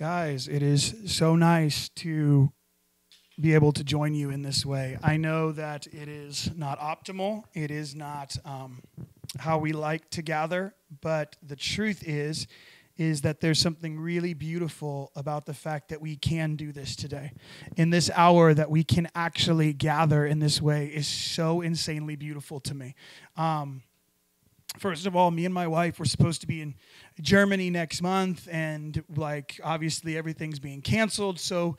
Guys, it is so nice to be able to join you in this way. I know that it is not optimal, it is not um, how we like to gather, but the truth is, is that there's something really beautiful about the fact that we can do this today. In this hour, that we can actually gather in this way is so insanely beautiful to me. Um, first of all, me and my wife were supposed to be in Germany next month, and like obviously everything's being canceled. So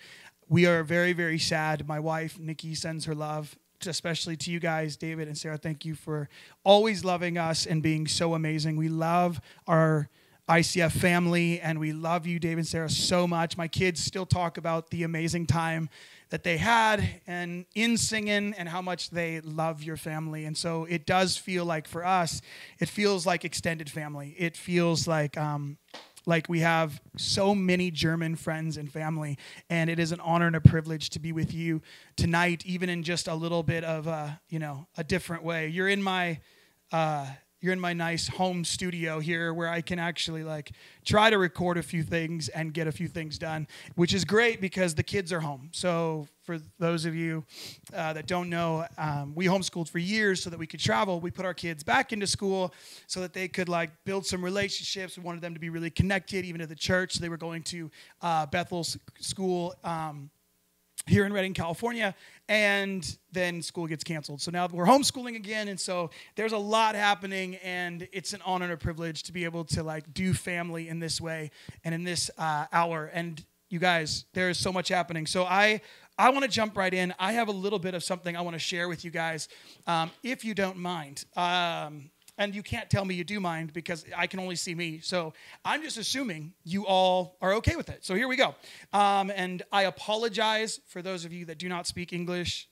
we are very, very sad. My wife, Nikki, sends her love, especially to you guys, David and Sarah. Thank you for always loving us and being so amazing. We love our ICF family, and we love you, David and Sarah, so much. My kids still talk about the amazing time that they had and in singing and how much they love your family. And so it does feel like for us, it feels like extended family. It feels like um, like we have so many German friends and family, and it is an honor and a privilege to be with you tonight, even in just a little bit of a you know a different way. You're in my uh, you're in my nice home studio here where I can actually like try to record a few things and get a few things done, which is great because the kids are home. So for those of you uh, that don't know, um, we homeschooled for years so that we could travel. We put our kids back into school so that they could like build some relationships. We wanted them to be really connected, even to the church. They were going to uh, Bethel's school. Um, here in Redding, California, and then school gets canceled. So now we're homeschooling again, and so there's a lot happening, and it's an honor and a privilege to be able to like do family in this way and in this uh, hour. And you guys, there is so much happening. So I I want to jump right in. I have a little bit of something I want to share with you guys, um, if you don't mind. Um, and you can't tell me you do mind because I can only see me. So I'm just assuming you all are okay with it. So here we go. Um, and I apologize for those of you that do not speak English.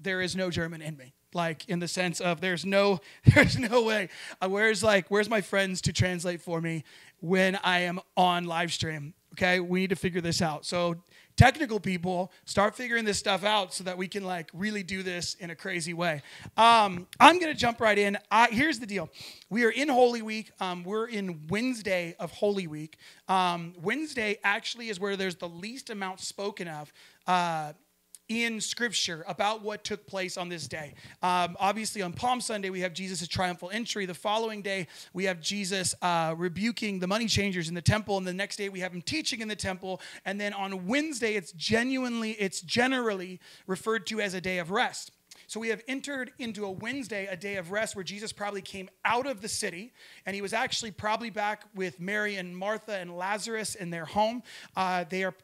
There is no German in me like in the sense of there's no there's no way uh, where's like where's my friends to translate for me when i am on live stream okay we need to figure this out so technical people start figuring this stuff out so that we can like really do this in a crazy way. Um, i'm gonna jump right in. I, here's the deal. We are in holy week. Um, we're in wednesday of holy week. Um, wednesday actually is where there's the least amount spoken of uh, in scripture about what took place on this day. Um, obviously, on Palm Sunday, we have Jesus' triumphal entry. The following day, we have Jesus uh, rebuking the money changers in the temple. And the next day, we have him teaching in the temple. And then on Wednesday, it's genuinely, it's generally referred to as a day of rest. So we have entered into a Wednesday, a day of rest, where Jesus probably came out of the city, and he was actually probably back with Mary and Martha and Lazarus in their home. Uh, they are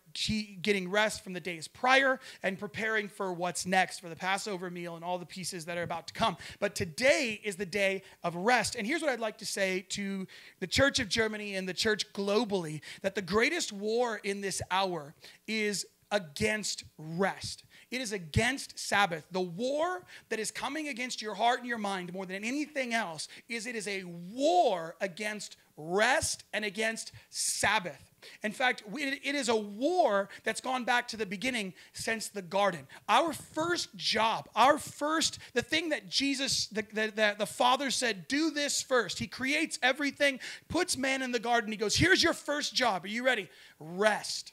getting rest from the days prior and preparing for what's next for the Passover meal and all the pieces that are about to come. But today is the day of rest. And here's what I'd like to say to the Church of Germany and the church globally that the greatest war in this hour is against rest. It is against Sabbath. The war that is coming against your heart and your mind more than anything else is it is a war against rest and against Sabbath. In fact, it is a war that's gone back to the beginning since the garden. Our first job, our first, the thing that Jesus, the, the, the, the, Father said, do this first. He creates everything, puts man in the garden. He goes, here's your first job. Are you ready? Rest.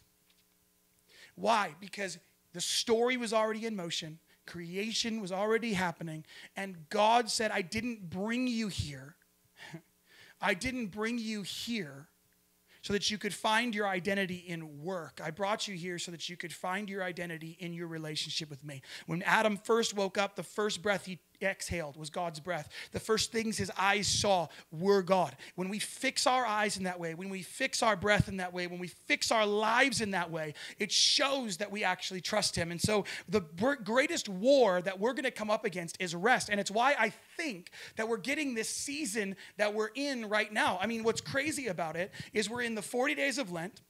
Why? Because the story was already in motion, creation was already happening, and God said, I didn't bring you here. I didn't bring you here so that you could find your identity in work. I brought you here so that you could find your identity in your relationship with me. When Adam first woke up, the first breath he exhaled was God's breath. The first things his eyes saw were God. When we fix our eyes in that way, when we fix our breath in that way, when we fix our lives in that way, it shows that we actually trust him. And so the greatest war that we're going to come up against is rest. And it's why I think that we're getting this season that we're in right now. I mean, what's crazy about it is we're in the 40 days of Lent.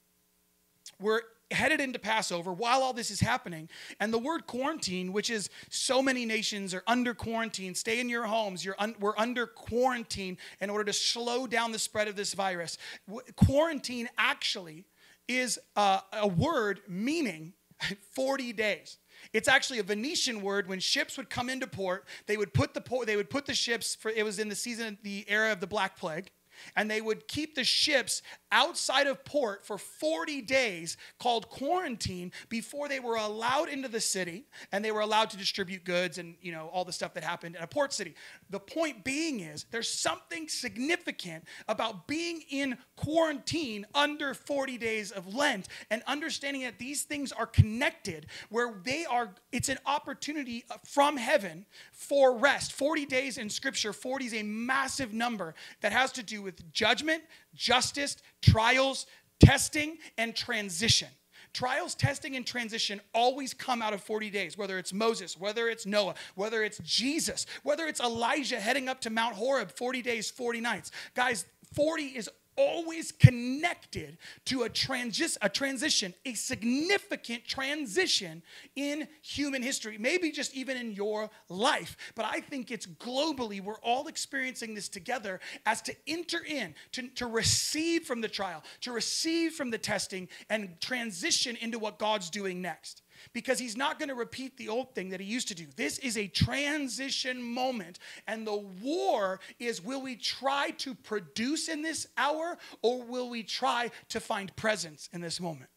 We're headed into Passover while all this is happening. And the word quarantine, which is so many nations are under quarantine, stay in your homes, you're un- we're under quarantine in order to slow down the spread of this virus. W- quarantine actually is uh, a word meaning 40 days. It's actually a Venetian word. When ships would come into port, they would put the port, they would put the ships for it was in the season, the era of the Black Plague and they would keep the ships outside of port for 40 days called quarantine before they were allowed into the city and they were allowed to distribute goods and you know all the stuff that happened in a port city. The point being is there's something significant about being in quarantine under 40 days of lent and understanding that these things are connected where they are it's an opportunity from heaven for rest. 40 days in scripture 40 is a massive number that has to do with judgment justice, trials, testing, and transition. Trials, testing, and transition always come out of 40 days, whether it's Moses, whether it's Noah, whether it's Jesus, whether it's Elijah heading up to Mount Horeb 40 days, 40 nights. Guys, 40 is always connected to a, transi- a transition, a significant transition in human history, maybe just even in your life. But I think it's globally, we're all experiencing this together as to enter in, to, to receive from the trial, to receive from the testing, and transition into what God's doing next because he's not going to repeat the old thing that he used to do. This is a transition moment. And the war is will we try to produce in this hour or will we try to find presence in this moment?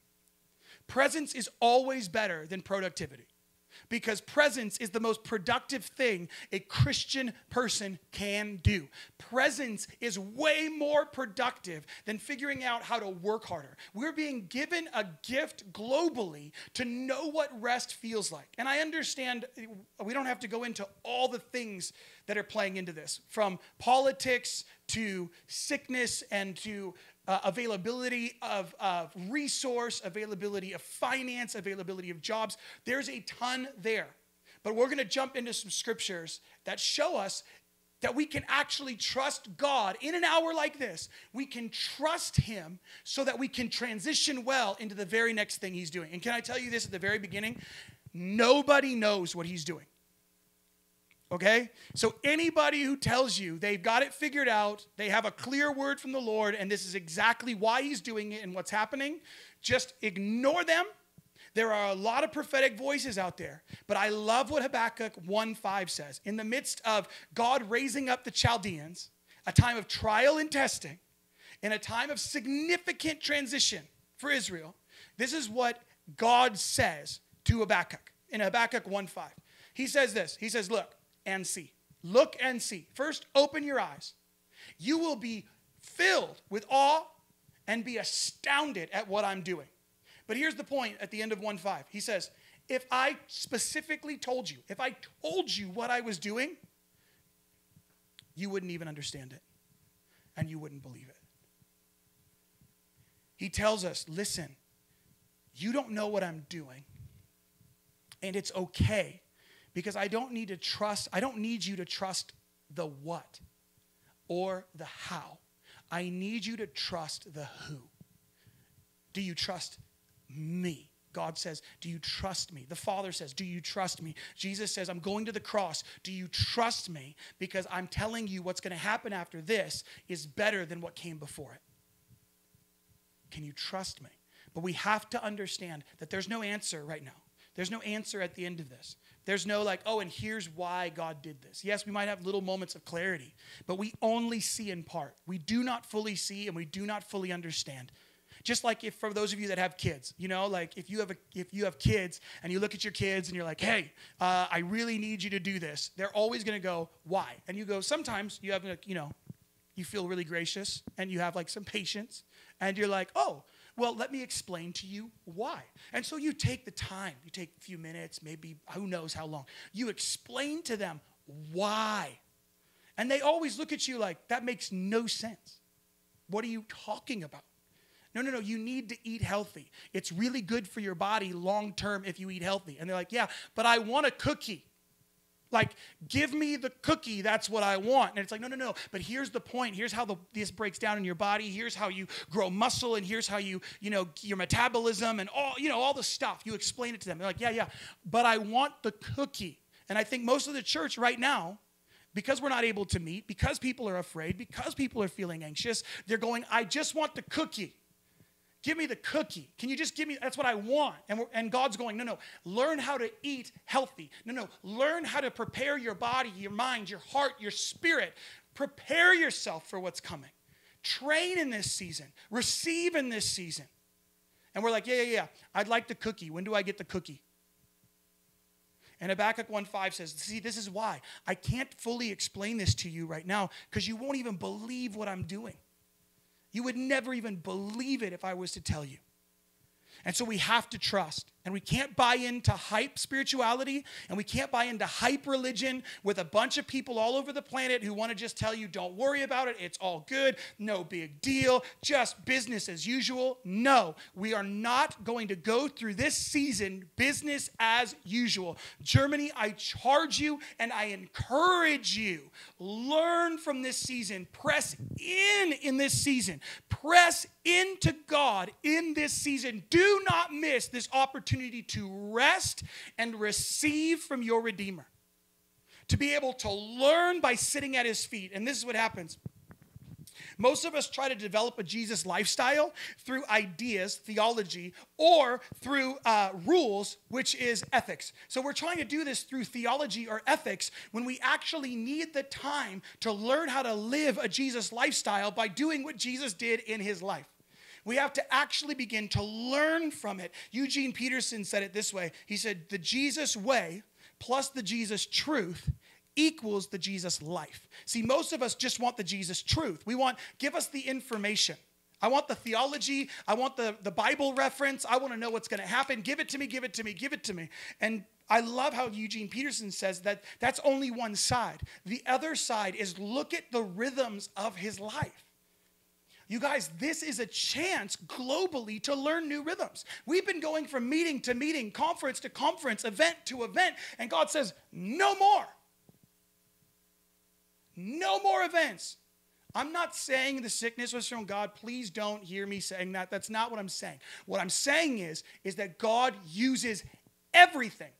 Presence is always better than productivity because presence is the most productive thing a Christian person can do. Presence is way more productive than figuring out how to work harder. We're being given a gift globally to know what rest feels like. And I understand we don't have to go into all the things that are playing into this from politics to sickness and to uh, availability of, of resource, availability of finance, availability of jobs. There's a ton there. But we're going to jump into some scriptures that show us that we can actually trust God in an hour like this. We can trust Him so that we can transition well into the very next thing He's doing. And can I tell you this at the very beginning? Nobody knows what He's doing. Okay? So anybody who tells you they've got it figured out, they have a clear word from the Lord, and this is exactly why he's doing it and what's happening, just ignore them. There are a lot of prophetic voices out there, but I love what Habakkuk 1:5 says. In the midst of God raising up the Chaldeans, a time of trial and testing, in a time of significant transition for Israel, this is what God says to Habakkuk in Habakkuk 1:5. He says this. He says, "Look, and see. Look and see. First, open your eyes. You will be filled with awe and be astounded at what I'm doing. But here's the point at the end of 1 5. He says, If I specifically told you, if I told you what I was doing, you wouldn't even understand it and you wouldn't believe it. He tells us, Listen, you don't know what I'm doing, and it's okay because I don't need to trust, I don't need you to trust the what or the how. I need you to trust the who. Do you trust me? God says, Do you trust me? The Father says, Do you trust me? Jesus says, I'm going to the cross. Do you trust me? Because I'm telling you what's going to happen after this is better than what came before it. Can you trust me? But we have to understand that there's no answer right now. There's no answer at the end of this. There's no like, oh, and here's why God did this. Yes, we might have little moments of clarity, but we only see in part. We do not fully see and we do not fully understand. Just like if for those of you that have kids, you know, like if you have a, if you have kids and you look at your kids and you're like, hey, uh, I really need you to do this. They're always going to go, why? And you go, sometimes you have, like, you know, you feel really gracious and you have like some patience and you're like, oh, well, let me explain to you why. And so you take the time, you take a few minutes, maybe who knows how long. You explain to them why. And they always look at you like, that makes no sense. What are you talking about? No, no, no, you need to eat healthy. It's really good for your body long term if you eat healthy. And they're like, yeah, but I want a cookie. Like, give me the cookie. That's what I want. And it's like, no, no, no. But here's the point. Here's how the, this breaks down in your body. Here's how you grow muscle. And here's how you, you know, your metabolism and all, you know, all the stuff. You explain it to them. They're like, yeah, yeah. But I want the cookie. And I think most of the church right now, because we're not able to meet, because people are afraid, because people are feeling anxious, they're going, I just want the cookie. Give me the cookie. Can you just give me? That's what I want. And, and God's going, no, no. Learn how to eat healthy. No, no. Learn how to prepare your body, your mind, your heart, your spirit. Prepare yourself for what's coming. train in this season, receive in this season. And we're like, yeah, yeah, yeah. I'd like the cookie. When do I get the cookie? And Habakkuk 1.5 says, see, this is why. I can't fully explain this to you right now because you won't even believe what I'm doing. You would never even believe it if I was to tell you. And so we have to trust. And we can't buy into hype spirituality and we can't buy into hype religion with a bunch of people all over the planet who want to just tell you, don't worry about it, it's all good, no big deal, just business as usual. No, we are not going to go through this season business as usual. Germany, I charge you and I encourage you. Learn from this season, press in in this season, press into God in this season. Do not miss this opportunity opportunity to rest and receive from your Redeemer. To be able to learn by sitting at his feet. And this is what happens. Most of us try to develop a Jesus lifestyle through ideas, theology, or through uh, rules, which is ethics. So we're trying to do this through theology or ethics when we actually need the time to learn how to live a Jesus lifestyle by doing what Jesus did in his life. We have to actually begin to learn from it. Eugene Peterson said it this way He said, The Jesus way plus the Jesus truth equals the Jesus life. See, most of us just want the Jesus truth. We want, give us the information. I want the theology. I want the, the Bible reference. I want to know what's going to happen. Give it to me, give it to me, give it to me. And I love how Eugene Peterson says that that's only one side. The other side is look at the rhythms of his life. You guys, this is a chance globally to learn new rhythms. We've been going from meeting to meeting, conference to conference, event to event, and God says, no more. No more events. I'm not saying the sickness was from God. Please don't hear me saying that. That's not what I'm saying. What I'm saying is is that God uses everything.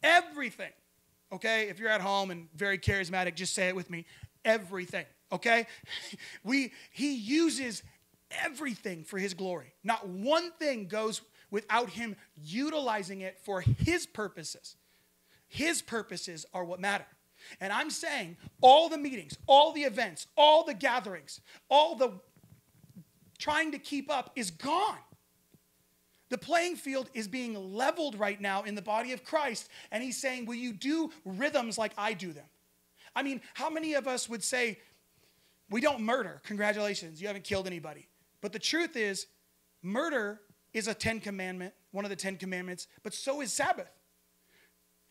Everything. Okay? If you're at home and very charismatic, just say it with me. Everything okay? We he uses everything for his glory. Not one thing goes without him utilizing it for his purposes. His purposes are what matter. And I'm saying all the meetings, all the events, all the gatherings, all the trying to keep up is gone. The playing field is being leveled right now in the body of Christ, and he's saying, Will you do rhythms like I do them? I mean, how many of us would say, we don't murder. Congratulations, you haven't killed anybody. But the truth is, murder is a 10 commandment, one of the 10 commandments, but so is Sabbath.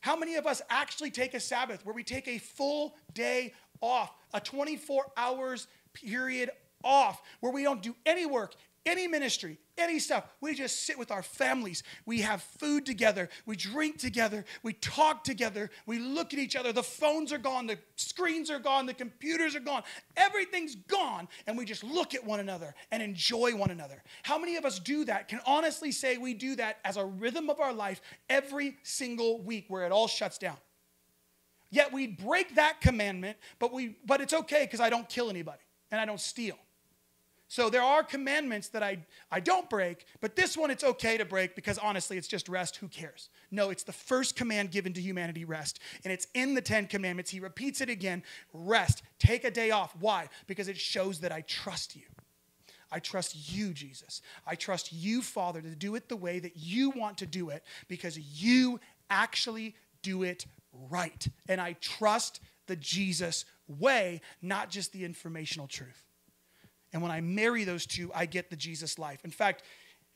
How many of us actually take a Sabbath where we take a full day off, a 24 hours period off, where we don't do any work, any ministry, any stuff. We just sit with our families. We have food together. We drink together. We talk together. We look at each other. The phones are gone. The screens are gone. The computers are gone. Everything's gone. And we just look at one another and enjoy one another. How many of us do that? Can honestly say we do that as a rhythm of our life every single week where it all shuts down? Yet we break that commandment, but we but it's okay because I don't kill anybody and I don't steal. So there are commandments that I, I don't break, but this one it's okay to break because honestly, it's just rest. Who cares? No, it's the first command given to humanity rest. And it's in the Ten Commandments. He repeats it again rest. Take a day off. Why? Because it shows that I trust you. I trust you, Jesus. I trust you, Father, to do it the way that you want to do it because you actually do it right. And I trust the Jesus way, not just the informational truth. And when I marry those two, I get the Jesus life. In fact,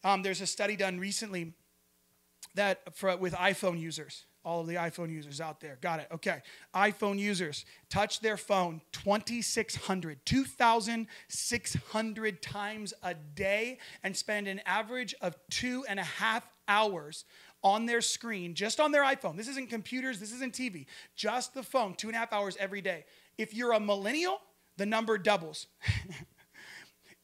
um, there's a study done recently that for, with iPhone users, all of the iPhone users out there. Got it. Okay. iPhone users touch their phone 2,600, 2,600 times a day and spend an average of two and a half hours on their screen, just on their iPhone. This isn't computers, this isn't TV, just the phone, two and a half hours every day. If you're a millennial, the number doubles.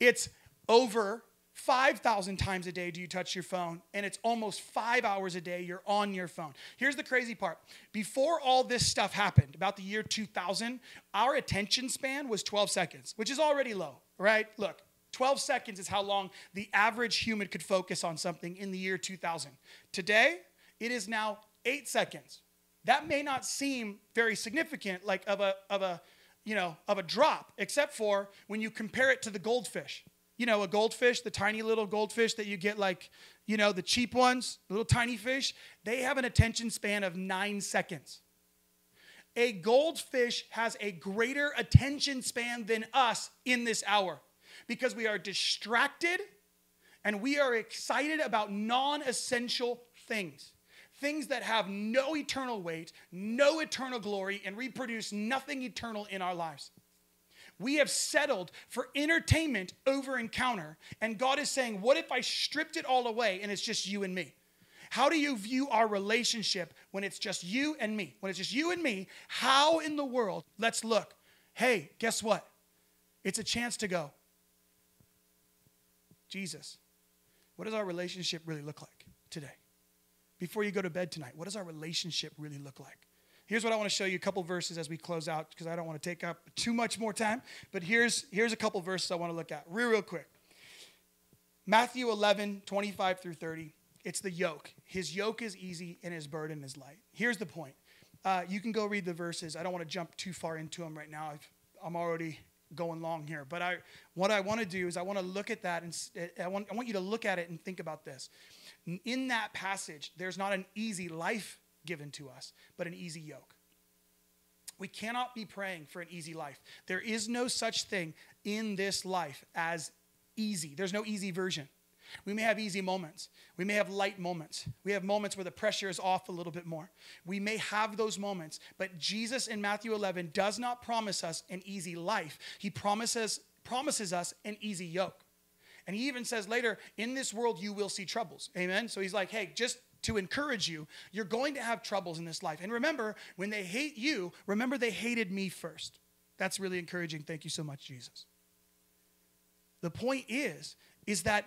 It's over 5,000 times a day do you touch your phone, and it's almost five hours a day you're on your phone. Here's the crazy part before all this stuff happened, about the year 2000, our attention span was 12 seconds, which is already low, right? Look, 12 seconds is how long the average human could focus on something in the year 2000. Today, it is now eight seconds. That may not seem very significant, like of a, of a you know, of a drop, except for when you compare it to the goldfish. You know, a goldfish, the tiny little goldfish that you get like, you know, the cheap ones, little tiny fish, they have an attention span of nine seconds. A goldfish has a greater attention span than us in this hour because we are distracted and we are excited about non essential things. Things that have no eternal weight, no eternal glory, and reproduce nothing eternal in our lives. We have settled for entertainment over encounter, and God is saying, What if I stripped it all away and it's just you and me? How do you view our relationship when it's just you and me? When it's just you and me, how in the world? Let's look. Hey, guess what? It's a chance to go. Jesus, what does our relationship really look like today? Before you go to bed tonight, what does our relationship really look like? Here's what I want to show you a couple verses as we close out because I don't want to take up too much more time. But here's, here's a couple verses I want to look at real, real quick. Matthew 11, 25 through 30. It's the yoke. His yoke is easy and his burden is light. Here's the point. Uh, you can go read the verses. I don't want to jump too far into them right now. I've, I'm already going long here. But I, what I want to do is I want to look at that and I want, I want you to look at it and think about this. In that passage, there's not an easy life given to us, but an easy yoke. We cannot be praying for an easy life. There is no such thing in this life as easy. There's no easy version. We may have easy moments. We may have light moments. We have moments where the pressure is off a little bit more. We may have those moments, but Jesus in Matthew 11 does not promise us an easy life. He promises, promises us an easy yoke. And he even says later, in this world you will see troubles. Amen? So he's like, hey, just to encourage you, you're going to have troubles in this life. And remember, when they hate you, remember they hated me first. That's really encouraging. Thank you so much, Jesus. The point is, is that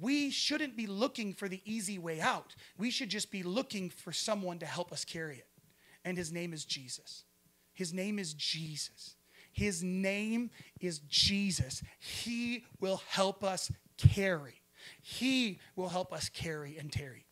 we shouldn't be looking for the easy way out. We should just be looking for someone to help us carry it. And his name is Jesus. His name is Jesus. His name is Jesus. He will help us carry. He will help us carry and tarry.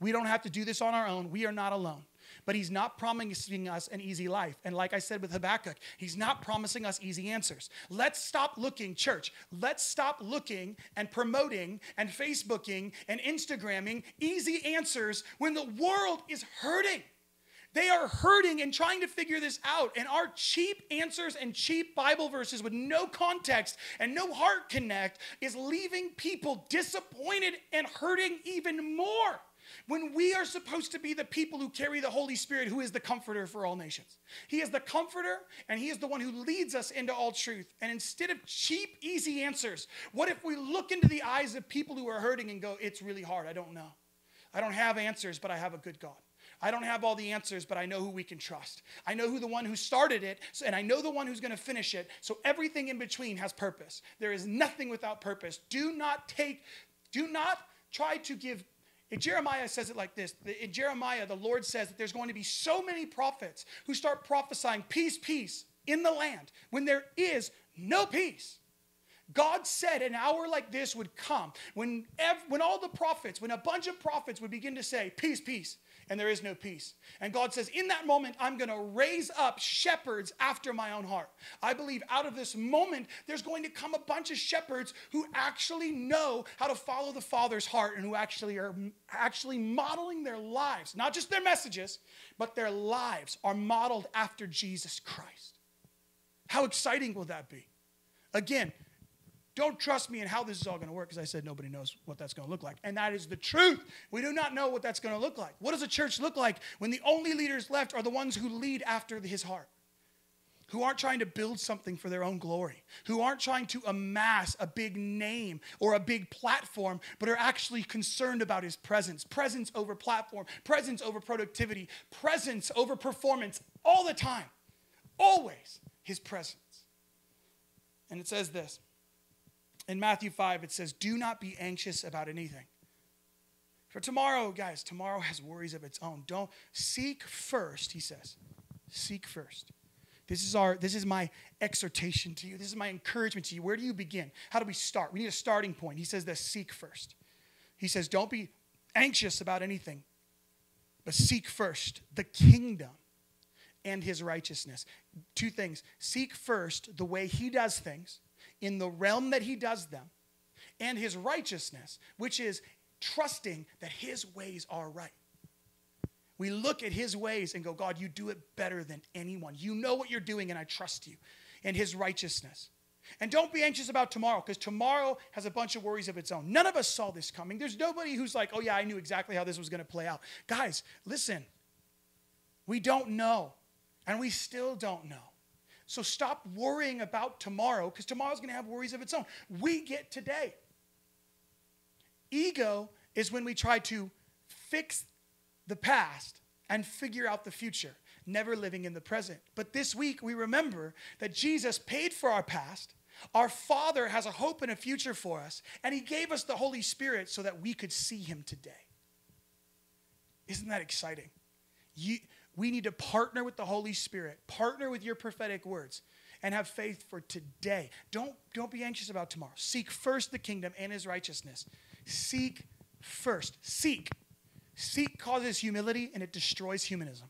We don't have to do this on our own. We are not alone but he's not promising us an easy life. And like I said with Habakkuk, he's not promising us easy answers. Let's stop looking, church, let's stop looking and promoting and Facebooking and Instagramming easy answers when the world is hurting. They are hurting and trying to figure this out. And our cheap answers and cheap Bible verses with no context and no heart connect is leaving people disappointed and hurting even more when we are supposed to be the people who carry the Holy Spirit, who is the comforter for all nations. He is the comforter, and He is the one who leads us into all truth. And instead of cheap, easy answers, what if we look into the eyes of people who are hurting and go, It's really hard. I don't know. I don't have answers, but I have a good God. I don't have all the answers, but I know who we can trust. I know who the one who started it, and I know the one who's going to finish it. So everything in between has purpose. There is nothing without purpose. Do not take, do not try to give Jeremiah says it like this. In Jeremiah, the Lord says that there's going to be so many prophets who start prophesying peace, peace in the land when there is no peace. God said an hour like this would come when, ev- when all the prophets, when a bunch of prophets would begin to say, Peace, peace, and there is no peace. And God says, In that moment, I'm going to raise up shepherds after my own heart. I believe out of this moment, there's going to come a bunch of shepherds who actually know how to follow the Father's heart and who actually are actually modeling their lives, not just their messages, but their lives are modeled after Jesus Christ. How exciting will that be? Again, don't trust me in how this is all going to work because I said nobody knows what that's going to look like. And that is the truth. We do not know what that's going to look like. What does a church look like when the only leaders left are the ones who lead after his heart? Who aren't trying to build something for their own glory, who aren't trying to amass a big name or a big platform, but are actually concerned about his presence. Presence over platform, presence over productivity, presence over performance all the time. Always his presence. And it says this in Matthew 5, it says, Do not be anxious about anything. For tomorrow, guys, tomorrow has worries of its own. Don't seek first, he says. Seek first. This is our this is my exhortation to you. This is my encouragement to you. Where do you begin? How do we start? We need a starting point. He says this seek first. He says, Don't be anxious about anything, but seek first the kingdom and his righteousness. Two things seek first the way he does things in the realm that he does them, and his righteousness, which is trusting that his ways are right. We look at his ways and go, God, you do it better than anyone. You know what you're doing, and I trust you. And his righteousness. And don't be anxious about tomorrow because tomorrow has a bunch of worries of its own. None of us saw this coming. There's nobody who's like, oh, yeah, I knew exactly how this was going to play out. Guys, listen, we don't know, and we still don't know. So stop worrying about tomorrow because tomorrow's going to have worries of its own. We get today. Ego is when we try to fix the past and figure out the future, never living in the present. But this week, we remember that Jesus paid for our past. Our Father has a hope and a future for us, and He gave us the Holy Spirit so that we could see Him today. Isn't that exciting? You, we need to partner with the Holy Spirit, partner with your prophetic words, and have faith for today. Don't, don't be anxious about tomorrow. Seek first the kingdom and His righteousness. Seek first. Seek. Seek causes humility and it destroys humanism.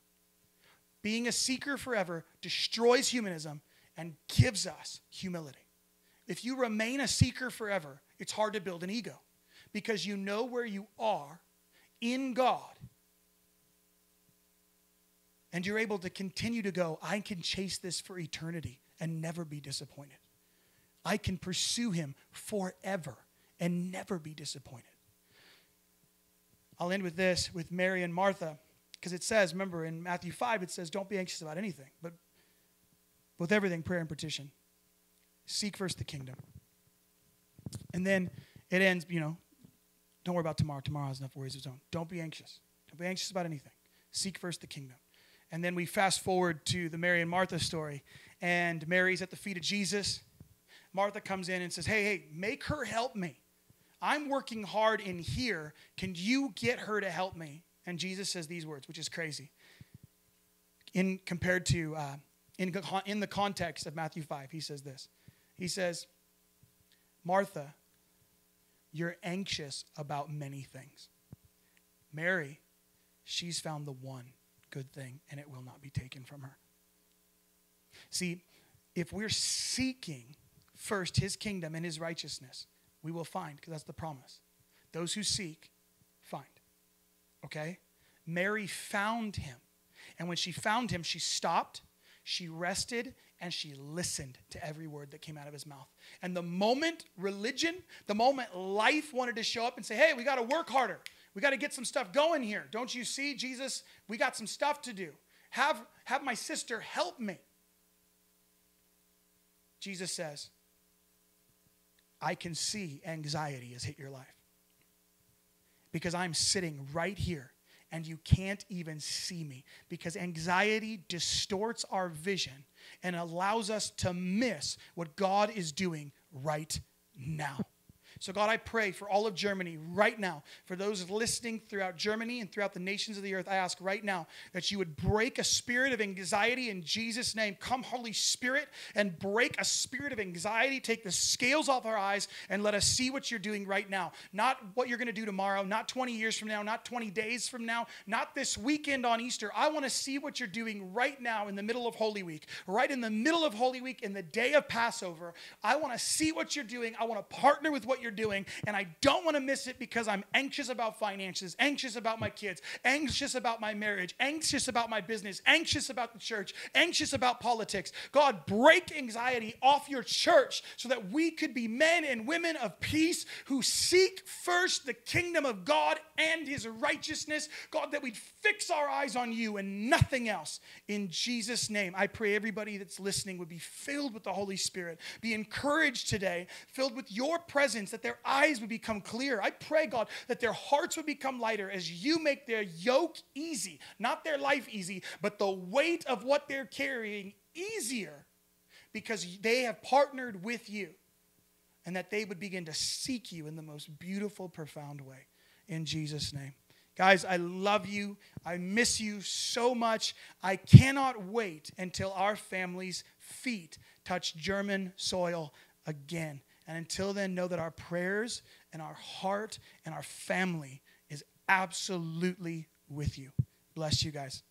Being a seeker forever destroys humanism and gives us humility. If you remain a seeker forever, it's hard to build an ego because you know where you are in God. And you're able to continue to go, I can chase this for eternity and never be disappointed. I can pursue Him forever and never be disappointed. I'll end with this with Mary and Martha, because it says, remember in Matthew 5, it says, don't be anxious about anything, but with everything, prayer and petition. Seek first the kingdom. And then it ends, you know, don't worry about tomorrow. Tomorrow has enough worries of its own. Don't be anxious. Don't be anxious about anything. Seek first the kingdom. And then we fast forward to the Mary and Martha story, and Mary's at the feet of Jesus. Martha comes in and says, Hey, hey, make her help me. I'm working hard in here. Can you get her to help me? And Jesus says these words, which is crazy. In compared to uh, in, in the context of Matthew 5, he says this. He says, Martha, you're anxious about many things. Mary, she's found the one good thing, and it will not be taken from her. See, if we're seeking first his kingdom and his righteousness, we will find, because that's the promise. Those who seek, find. Okay? Mary found him. And when she found him, she stopped, she rested, and she listened to every word that came out of his mouth. And the moment religion, the moment life wanted to show up and say, hey, we got to work harder. We got to get some stuff going here. Don't you see, Jesus? We got some stuff to do. Have, have my sister help me. Jesus says, I can see anxiety has hit your life. Because I'm sitting right here and you can't even see me. Because anxiety distorts our vision and allows us to miss what God is doing right now. So, God, I pray for all of Germany right now, for those listening throughout Germany and throughout the nations of the earth. I ask right now that you would break a spirit of anxiety in Jesus' name. Come, Holy Spirit, and break a spirit of anxiety. Take the scales off our eyes and let us see what you're doing right now. Not what you're going to do tomorrow, not 20 years from now, not 20 days from now, not this weekend on Easter. I want to see what you're doing right now in the middle of Holy Week, right in the middle of Holy Week, in the day of Passover. I want to see what you're doing. I want to partner with what you're doing, and I don't want to miss it because I'm anxious about finances, anxious about my kids, anxious about my marriage, anxious about my business, anxious about the church, anxious about politics. God, break anxiety off your church so that we could be men and women of peace who seek first the kingdom of God and his righteousness. God, that we'd fix our eyes on you and nothing else. In Jesus' name, I pray everybody that's listening would be filled with the Holy Spirit, be encouraged today, filled with your presence that their eyes would become clear. I pray, God, that their hearts would become lighter as you make their yoke easy, not their life easy, but the weight of what they're carrying easier because they have partnered with you. And that they would begin to seek you in the most beautiful, profound way. In Jesus' name. Guys, I love you. I miss you so much. I cannot wait until our family's feet touch German soil again. And until then, know that our prayers and our heart and our family is absolutely with you. Bless you guys.